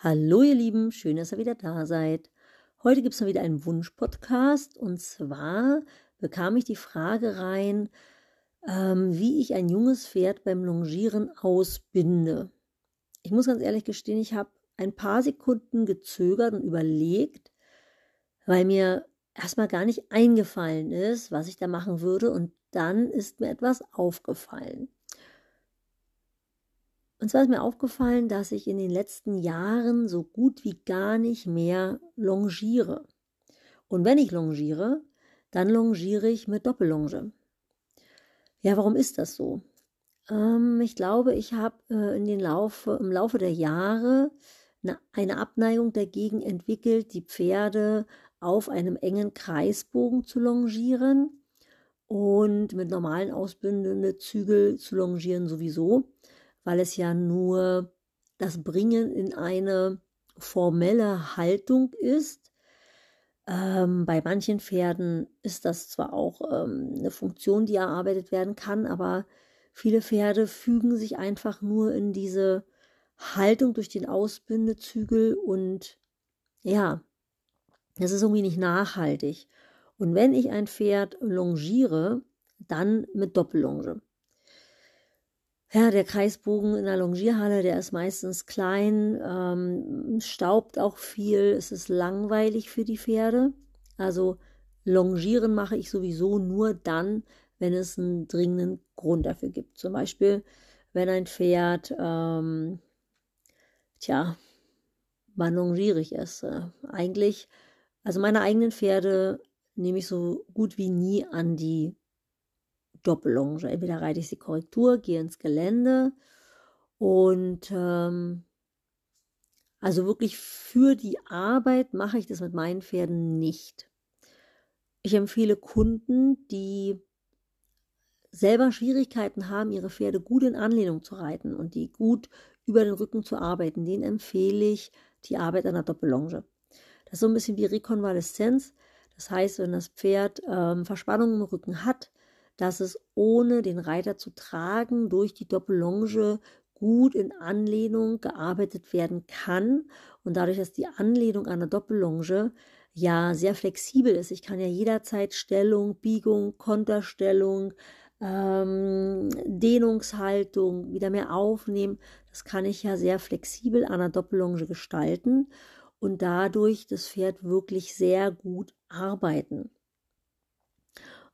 Hallo ihr Lieben, schön, dass ihr wieder da seid. Heute gibt es mal wieder einen Wunsch-Podcast und zwar bekam ich die Frage rein, ähm, wie ich ein junges Pferd beim Longieren ausbinde. Ich muss ganz ehrlich gestehen, ich habe ein paar Sekunden gezögert und überlegt, weil mir erstmal gar nicht eingefallen ist, was ich da machen würde und dann ist mir etwas aufgefallen. Und zwar ist mir aufgefallen, dass ich in den letzten Jahren so gut wie gar nicht mehr longiere. Und wenn ich longiere, dann longiere ich mit Doppellonge. Ja, warum ist das so? Ähm, ich glaube, ich habe äh, in den Laufe, im Laufe der Jahre eine, eine Abneigung dagegen entwickelt, die Pferde auf einem engen Kreisbogen zu longieren und mit normalen ausbündenden Zügel zu longieren sowieso weil es ja nur das Bringen in eine formelle Haltung ist. Ähm, bei manchen Pferden ist das zwar auch ähm, eine Funktion, die erarbeitet werden kann, aber viele Pferde fügen sich einfach nur in diese Haltung durch den Ausbindezügel und ja, das ist irgendwie nicht nachhaltig. Und wenn ich ein Pferd longiere, dann mit Doppellonge. Ja, der Kreisbogen in der Longierhalle, der ist meistens klein, ähm, staubt auch viel, es ist langweilig für die Pferde. Also Longieren mache ich sowieso nur dann, wenn es einen dringenden Grund dafür gibt. Zum Beispiel, wenn ein Pferd, ähm, tja, wann longiere ich es? Äh, eigentlich, also meine eigenen Pferde nehme ich so gut wie nie an die Doppellonge. Entweder reite ich sie Korrektur, gehe ins Gelände und ähm, also wirklich für die Arbeit mache ich das mit meinen Pferden nicht. Ich empfehle Kunden, die selber Schwierigkeiten haben, ihre Pferde gut in Anlehnung zu reiten und die gut über den Rücken zu arbeiten, denen empfehle ich die Arbeit an der Doppellonge. Das ist so ein bisschen wie Rekonvaleszenz. Das heißt, wenn das Pferd ähm, Verspannungen im Rücken hat, dass es ohne den Reiter zu tragen durch die Doppellonge gut in Anlehnung gearbeitet werden kann. Und dadurch, dass die Anlehnung an der Doppellonge ja sehr flexibel ist, ich kann ja jederzeit Stellung, Biegung, Konterstellung, ähm, Dehnungshaltung wieder mehr aufnehmen. Das kann ich ja sehr flexibel an der Doppellonge gestalten und dadurch das Pferd wirklich sehr gut arbeiten.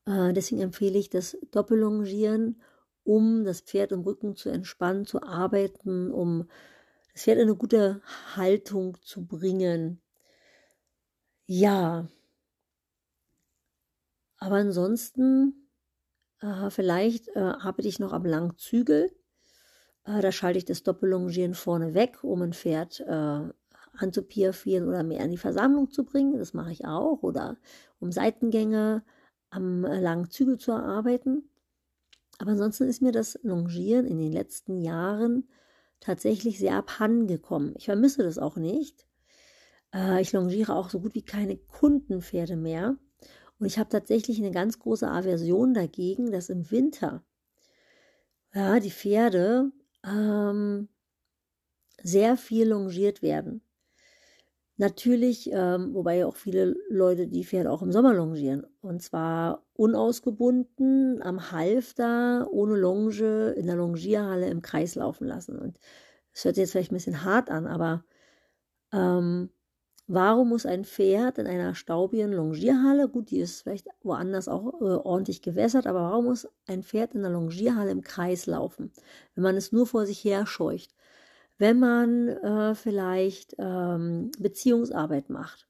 Äh, deswegen empfehle ich das Doppellongieren, um das Pferd im Rücken zu entspannen, zu arbeiten, um das Pferd in eine gute Haltung zu bringen. Ja. Aber ansonsten, äh, vielleicht äh, arbeite ich noch am Langzügel. Äh, da schalte ich das Doppellongieren vorne weg, um ein Pferd äh, anzupiafieren oder mehr in die Versammlung zu bringen. Das mache ich auch. Oder um Seitengänge am langen Zügel zu erarbeiten. Aber ansonsten ist mir das Longieren in den letzten Jahren tatsächlich sehr abhandengekommen. Ich vermisse das auch nicht. Äh, ich longiere auch so gut wie keine Kundenpferde mehr. Und ich habe tatsächlich eine ganz große Aversion dagegen, dass im Winter ja, die Pferde ähm, sehr viel longiert werden. Natürlich, ähm, wobei auch viele Leute die Pferde auch im Sommer longieren. Und zwar unausgebunden, am Halfter, ohne Longe, in der Longierhalle im Kreis laufen lassen. Und das hört sich jetzt vielleicht ein bisschen hart an, aber ähm, warum muss ein Pferd in einer staubigen Longierhalle, gut, die ist vielleicht woanders auch äh, ordentlich gewässert, aber warum muss ein Pferd in der Longierhalle im Kreis laufen, wenn man es nur vor sich her scheucht? Wenn man äh, vielleicht ähm, Beziehungsarbeit macht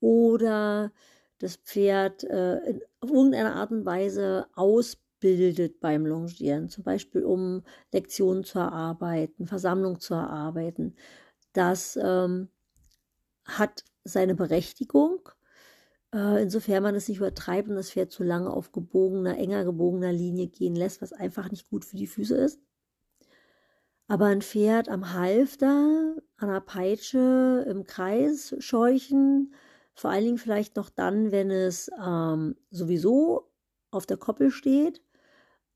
oder das Pferd äh, in, auf irgendeine Art und Weise ausbildet beim Longieren, zum Beispiel um Lektionen zu erarbeiten, Versammlung zu erarbeiten. Das ähm, hat seine Berechtigung, äh, insofern man es nicht übertreibt und das Pferd zu lange auf gebogener, enger gebogener Linie gehen lässt, was einfach nicht gut für die Füße ist. Aber ein Pferd am Halfter, an der Peitsche, im Kreis scheuchen, vor allen Dingen vielleicht noch dann, wenn es ähm, sowieso auf der Koppel steht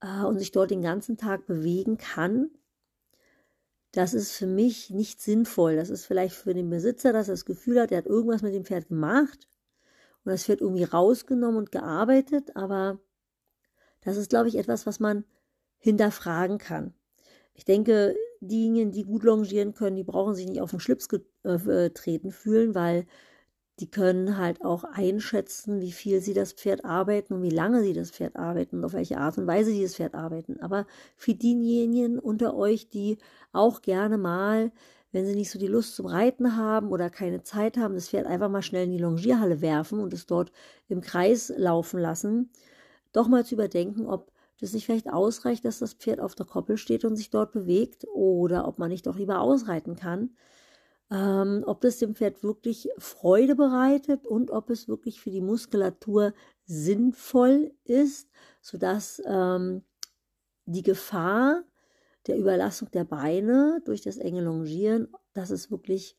äh, und sich dort den ganzen Tag bewegen kann, das ist für mich nicht sinnvoll. Das ist vielleicht für den Besitzer, dass er das Gefühl hat, er hat irgendwas mit dem Pferd gemacht und das Pferd irgendwie rausgenommen und gearbeitet, aber das ist, glaube ich, etwas, was man hinterfragen kann. Ich denke, diejenigen, die gut longieren können, die brauchen sich nicht auf den Schlips getreten äh, fühlen, weil die können halt auch einschätzen, wie viel sie das Pferd arbeiten und wie lange sie das Pferd arbeiten und auf welche Art und Weise sie das Pferd arbeiten. Aber für diejenigen unter euch, die auch gerne mal, wenn sie nicht so die Lust zum Reiten haben oder keine Zeit haben, das Pferd einfach mal schnell in die Longierhalle werfen und es dort im Kreis laufen lassen, doch mal zu überdenken, ob das nicht vielleicht ausreicht, dass das Pferd auf der Koppel steht und sich dort bewegt oder ob man nicht doch lieber ausreiten kann ähm, ob das dem Pferd wirklich Freude bereitet und ob es wirklich für die Muskulatur sinnvoll ist, sodass ähm, die Gefahr der Überlastung der Beine durch das enge Longieren, dass es wirklich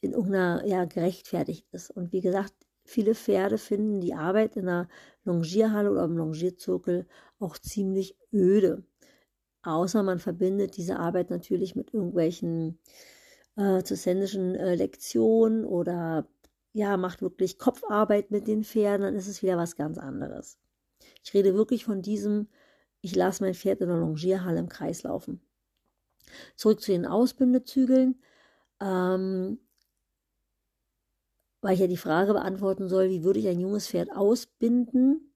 in irgendeiner, ja, gerechtfertigt ist. Und wie gesagt, viele Pferde finden die Arbeit in einer Longierhalle oder im Longierzirkel auch ziemlich öde. Außer man verbindet diese Arbeit natürlich mit irgendwelchen äh, zur händischen äh, Lektion oder ja, macht wirklich Kopfarbeit mit den Pferden, dann ist es wieder was ganz anderes. Ich rede wirklich von diesem, ich lasse mein Pferd in der Longierhalle im Kreis laufen. Zurück zu den Ausbindezügeln. Ähm, weil ich ja die Frage beantworten soll, wie würde ich ein junges Pferd ausbinden?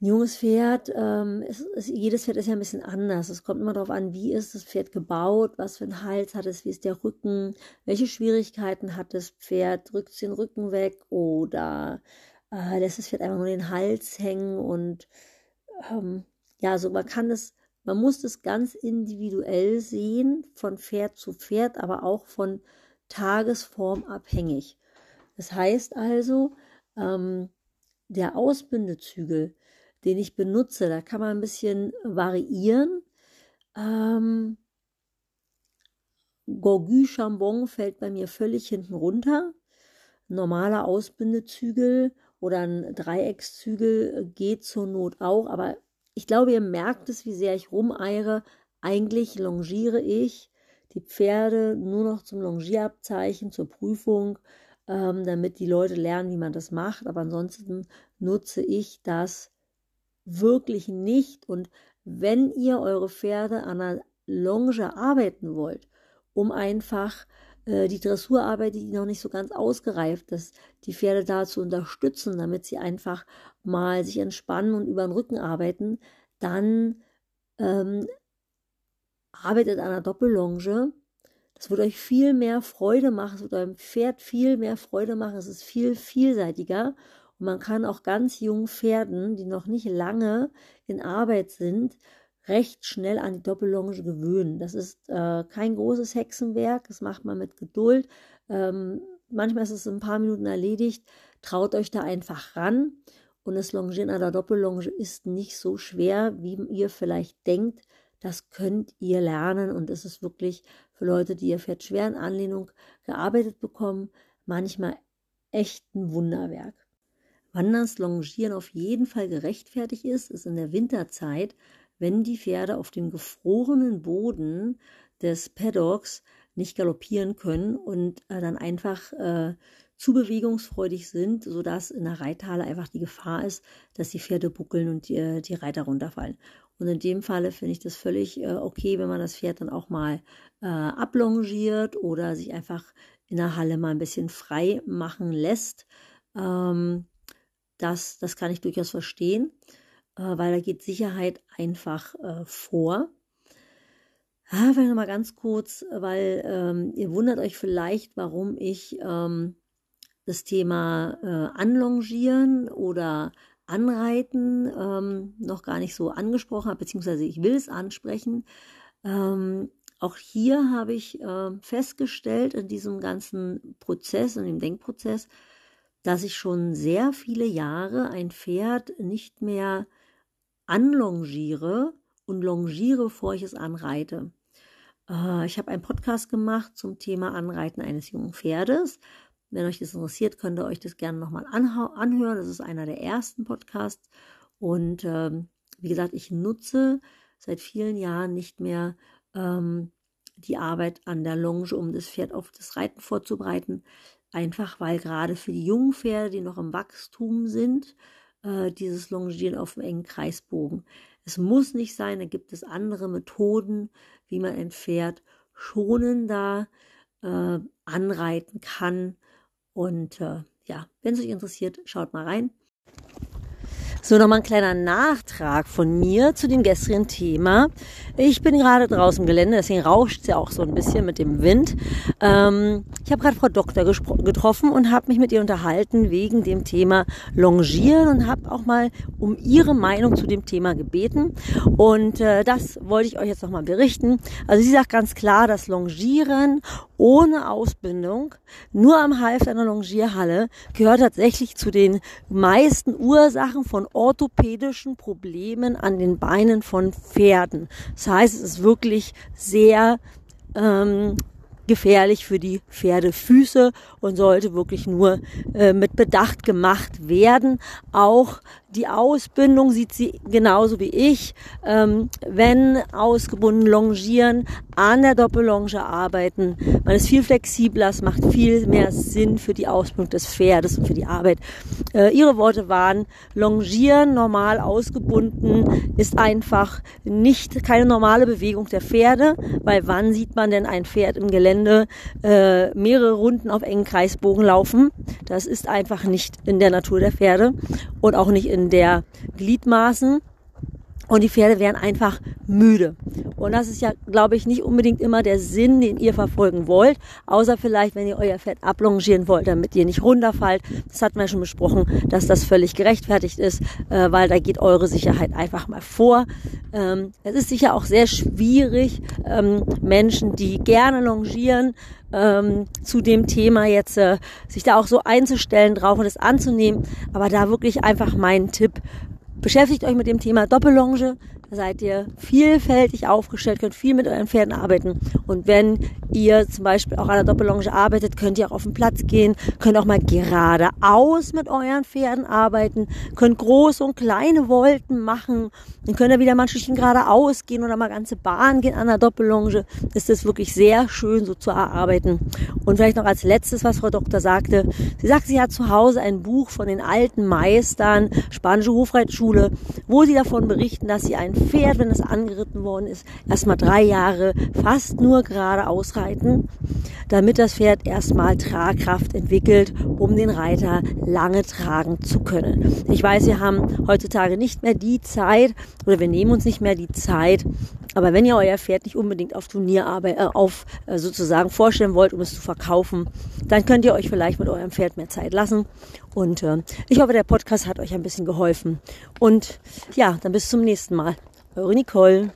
Ein junges Pferd, ähm, ist, ist, jedes Pferd ist ja ein bisschen anders. Es kommt immer darauf an, wie ist das Pferd gebaut, was für einen Hals hat es, wie ist der Rücken, welche Schwierigkeiten hat das Pferd, drückt es den Rücken weg oder äh, lässt das Pferd einfach nur den Hals hängen und ähm, ja, also man kann es, man muss das ganz individuell sehen, von Pferd zu Pferd, aber auch von Tagesform abhängig. Das heißt also, ähm, der Ausbindezügel, den ich benutze. Da kann man ein bisschen variieren. Ähm, Gorgu Chambon fällt bei mir völlig hinten runter. Normaler Ausbindezügel oder ein Dreieckszügel geht zur Not auch, aber ich glaube, ihr merkt es, wie sehr ich rumeiere. Eigentlich longiere ich die Pferde nur noch zum Longierabzeichen, zur Prüfung, ähm, damit die Leute lernen, wie man das macht. Aber ansonsten nutze ich das wirklich nicht. Und wenn ihr eure Pferde an einer Longe arbeiten wollt, um einfach äh, die Dressurarbeit, die noch nicht so ganz ausgereift ist, die Pferde da zu unterstützen, damit sie einfach mal sich entspannen und über den Rücken arbeiten, dann ähm, arbeitet an einer Doppellonge. Das wird euch viel mehr Freude machen, es wird eurem Pferd viel mehr Freude machen, es ist viel vielseitiger und man kann auch ganz jungen Pferden, die noch nicht lange in Arbeit sind, recht schnell an die Doppellonge gewöhnen. Das ist äh, kein großes Hexenwerk, das macht man mit Geduld. Ähm, manchmal ist es in ein paar Minuten erledigt. Traut euch da einfach ran. Und das Longieren an der Doppellonge ist nicht so schwer, wie ihr vielleicht denkt. Das könnt ihr lernen und es ist wirklich für Leute, die ihr Pferd schwer in Anlehnung gearbeitet bekommen, manchmal echt ein Wunderwerk. Wann das Longieren auf jeden Fall gerechtfertigt ist, ist in der Winterzeit, wenn die Pferde auf dem gefrorenen Boden des Paddocks nicht galoppieren können und äh, dann einfach äh, zu bewegungsfreudig sind, sodass in der Reithalle einfach die Gefahr ist, dass die Pferde buckeln und die, äh, die Reiter runterfallen. Und in dem Falle finde ich das völlig äh, okay, wenn man das Pferd dann auch mal äh, ablongiert oder sich einfach in der Halle mal ein bisschen frei machen lässt. Ähm, das, das kann ich durchaus verstehen, äh, weil da geht Sicherheit einfach äh, vor. Ah, vielleicht nochmal ganz kurz, weil ähm, ihr wundert euch vielleicht, warum ich ähm, das Thema äh, Anlongieren oder Anreiten ähm, noch gar nicht so angesprochen habe, beziehungsweise ich will es ansprechen. Ähm, auch hier habe ich äh, festgestellt in diesem ganzen Prozess, in dem Denkprozess, dass ich schon sehr viele Jahre ein Pferd nicht mehr anlongiere und longiere, bevor ich es anreite. Äh, ich habe einen Podcast gemacht zum Thema Anreiten eines jungen Pferdes. Wenn euch das interessiert, könnt ihr euch das gerne nochmal anhören. Das ist einer der ersten Podcasts. Und ähm, wie gesagt, ich nutze seit vielen Jahren nicht mehr ähm, die Arbeit an der Longe, um das Pferd auf das Reiten vorzubereiten. Einfach weil gerade für die jungen Pferde, die noch im Wachstum sind, äh, dieses Longieren auf dem engen Kreisbogen. Es muss nicht sein, da gibt es andere Methoden, wie man ein Pferd schonender äh, anreiten kann. Und äh, ja, wenn es euch interessiert, schaut mal rein. So, nochmal ein kleiner Nachtrag von mir zu dem gestrigen Thema. Ich bin gerade draußen im Gelände, deswegen rauscht es ja auch so ein bisschen mit dem Wind. Ähm, ich habe gerade Frau Doktor getroffen und habe mich mit ihr unterhalten wegen dem Thema Longieren und habe auch mal um ihre Meinung zu dem Thema gebeten. Und äh, das wollte ich euch jetzt nochmal berichten. Also sie sagt ganz klar, dass Longieren ohne Ausbindung, nur am Half einer Longierhalle, gehört tatsächlich zu den meisten Ursachen von orthopädischen Problemen an den Beinen von Pferden. Das heißt, es ist wirklich sehr ähm, gefährlich für die Pferdefüße und sollte wirklich nur äh, mit Bedacht gemacht werden. Auch die Ausbindung sieht sie genauso wie ich. Ähm, wenn ausgebunden longieren, an der Doppellonge arbeiten, man ist viel flexibler, es macht viel mehr Sinn für die Ausbildung des Pferdes und für die Arbeit. Äh, ihre Worte waren, longieren, normal ausgebunden, ist einfach nicht keine normale Bewegung der Pferde, weil wann sieht man denn ein Pferd im Gelände äh, mehrere Runden auf engen Kreisbogen laufen? Das ist einfach nicht in der Natur der Pferde und auch nicht in in der Gliedmaßen und die Pferde werden einfach müde. Und das ist ja, glaube ich, nicht unbedingt immer der Sinn, den ihr verfolgen wollt, außer vielleicht, wenn ihr euer Pferd ablongieren wollt, damit ihr nicht runterfallt. Das hatten wir schon besprochen, dass das völlig gerechtfertigt ist, äh, weil da geht eure Sicherheit einfach mal vor. Ähm, es ist sicher auch sehr schwierig, ähm, Menschen, die gerne longieren, ähm, zu dem Thema jetzt äh, sich da auch so einzustellen drauf und es anzunehmen. Aber da wirklich einfach mein Tipp, beschäftigt euch mit dem Thema Doppellonge. Da seid ihr vielfältig aufgestellt, könnt viel mit euren Pferden arbeiten. Und wenn ihr zum Beispiel auch an der Doppellonge arbeitet, könnt ihr auch auf den Platz gehen, könnt auch mal geradeaus mit euren Pferden arbeiten, könnt große und kleine Volten machen, dann könnt ihr wieder mal ein Stückchen geradeaus gehen oder mal ganze Bahn gehen an der Doppellonge. Ist das wirklich sehr schön so zu erarbeiten. Und vielleicht noch als letztes, was Frau Doktor sagte. Sie sagt, sie hat zu Hause ein Buch von den alten Meistern, spanische Hofreitschule, wo sie davon berichten, dass sie ein Pferd, wenn es angeritten worden ist, erstmal drei Jahre fast nur gerade ausreiten, damit das Pferd erstmal Tragkraft entwickelt, um den Reiter lange tragen zu können. Ich weiß, wir haben heutzutage nicht mehr die Zeit oder wir nehmen uns nicht mehr die Zeit, aber wenn ihr euer Pferd nicht unbedingt auf Turnierarbeit, äh, auf äh, sozusagen vorstellen wollt, um es zu verkaufen, dann könnt ihr euch vielleicht mit eurem Pferd mehr Zeit lassen. Und äh, ich hoffe, der Podcast hat euch ein bisschen geholfen. Und ja, dann bis zum nächsten Mal. Eure Nicole.